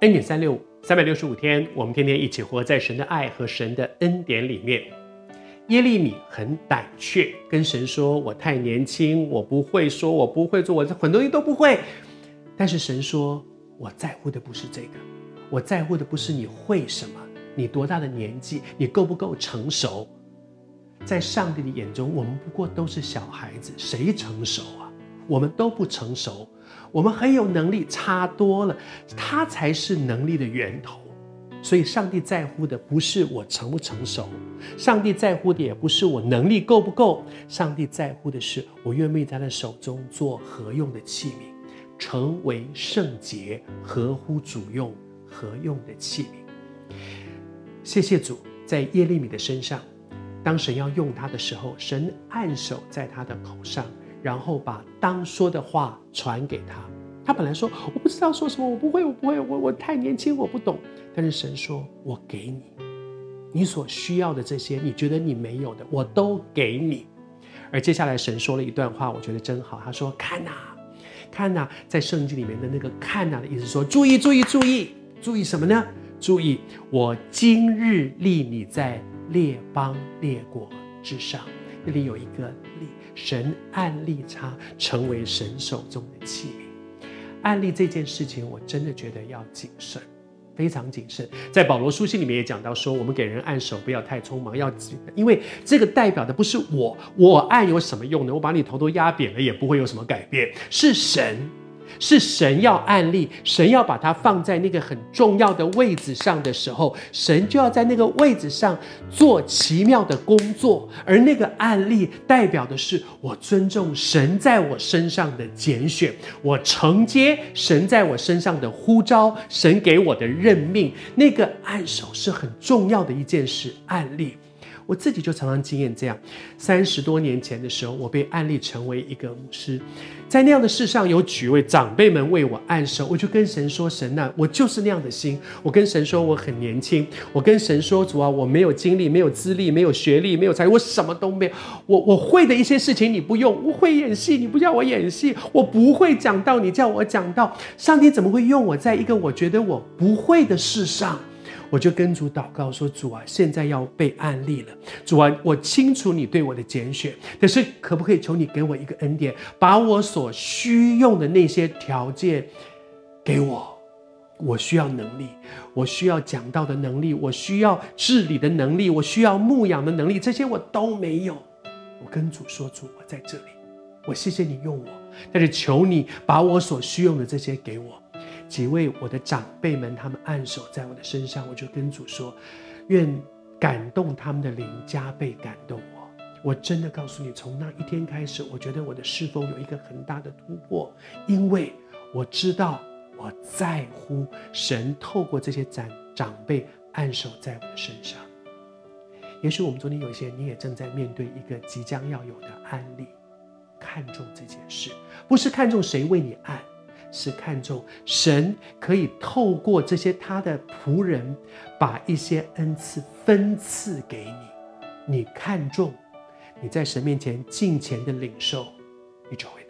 恩典三六五，三百六十五天，我们天天一起活在神的爱和神的恩典里面。耶利米很胆怯，跟神说：“我太年轻，我不会说，我不会做，我很多东西都不会。”但是神说：“我在乎的不是这个，我在乎的不是你会什么，你多大的年纪，你够不够成熟。在上帝的眼中，我们不过都是小孩子，谁成熟啊？我们都不成熟，我们很有能力，差多了，他才是能力的源头。”所以，上帝在乎的不是我成不成熟，上帝在乎的也不是我能力够不够，上帝在乎的是我愿不愿意在他手中做何用的器皿，成为圣洁、合乎主用、合用的器皿。谢谢主，在耶利米的身上，当神要用他的时候，神按手在他的口上，然后把当说的话传给他。他本来说我不知道说什么，我不会，我不会，我我太年轻，我不懂。但是神说：“我给你，你所需要的这些，你觉得你没有的，我都给你。”而接下来神说了一段话，我觉得真好。他说：“看呐，看呐，在圣经里面的那个‘看呐’的意思说，注意，注意，注意，注意什么呢？注意，我今日立你在列邦列国之上。这里有一个立，神按立他成为神手中的器皿。”案例这件事情，我真的觉得要谨慎，非常谨慎。在保罗书信里面也讲到说，我们给人按手不要太匆忙，要因为这个代表的不是我，我按有什么用呢？我把你头都压扁了也不会有什么改变，是神。是神要案例，神要把它放在那个很重要的位置上的时候，神就要在那个位置上做奇妙的工作。而那个案例代表的是我尊重神在我身上的拣选，我承接神在我身上的呼召，神给我的任命。那个按手是很重要的一件事，案例。我自己就常常经验这样，三十多年前的时候，我被按立成为一个牧师，在那样的事上有几位长辈们为我按手，我就跟神说：“神啊，我就是那样的心。”我跟神说我很年轻，我跟神说：“主啊，我没有经历，没有资历，没有学历，没有才，我什么都没有。我我会的一些事情你不用，我会演戏，你不叫我演戏，我不会讲道，你叫我讲道。上帝怎么会用我在一个我觉得我不会的事上？”我就跟主祷告说：“主啊，现在要被按立了。主啊，我清楚你对我的拣选，可是可不可以求你给我一个恩典，把我所需用的那些条件给我？我需要能力，我需要讲道的能力，我需要治理的能力，我需要牧养的能力，这些我都没有。我跟主说：主，我在这里，我谢谢你用我，但是求你把我所需用的这些给我。”几位我的长辈们，他们按手在我的身上，我就跟主说：“愿感动他们的灵加倍感动我。”我真的告诉你，从那一天开始，我觉得我的侍奉有一个很大的突破，因为我知道我在乎神透过这些长长辈按手在我的身上。也许我们昨天有一些，你也正在面对一个即将要有的案例，看重这件事，不是看重谁为你按。是看重神可以透过这些他的仆人，把一些恩赐分赐给你。你看重，你在神面前敬虔的领受，你就会。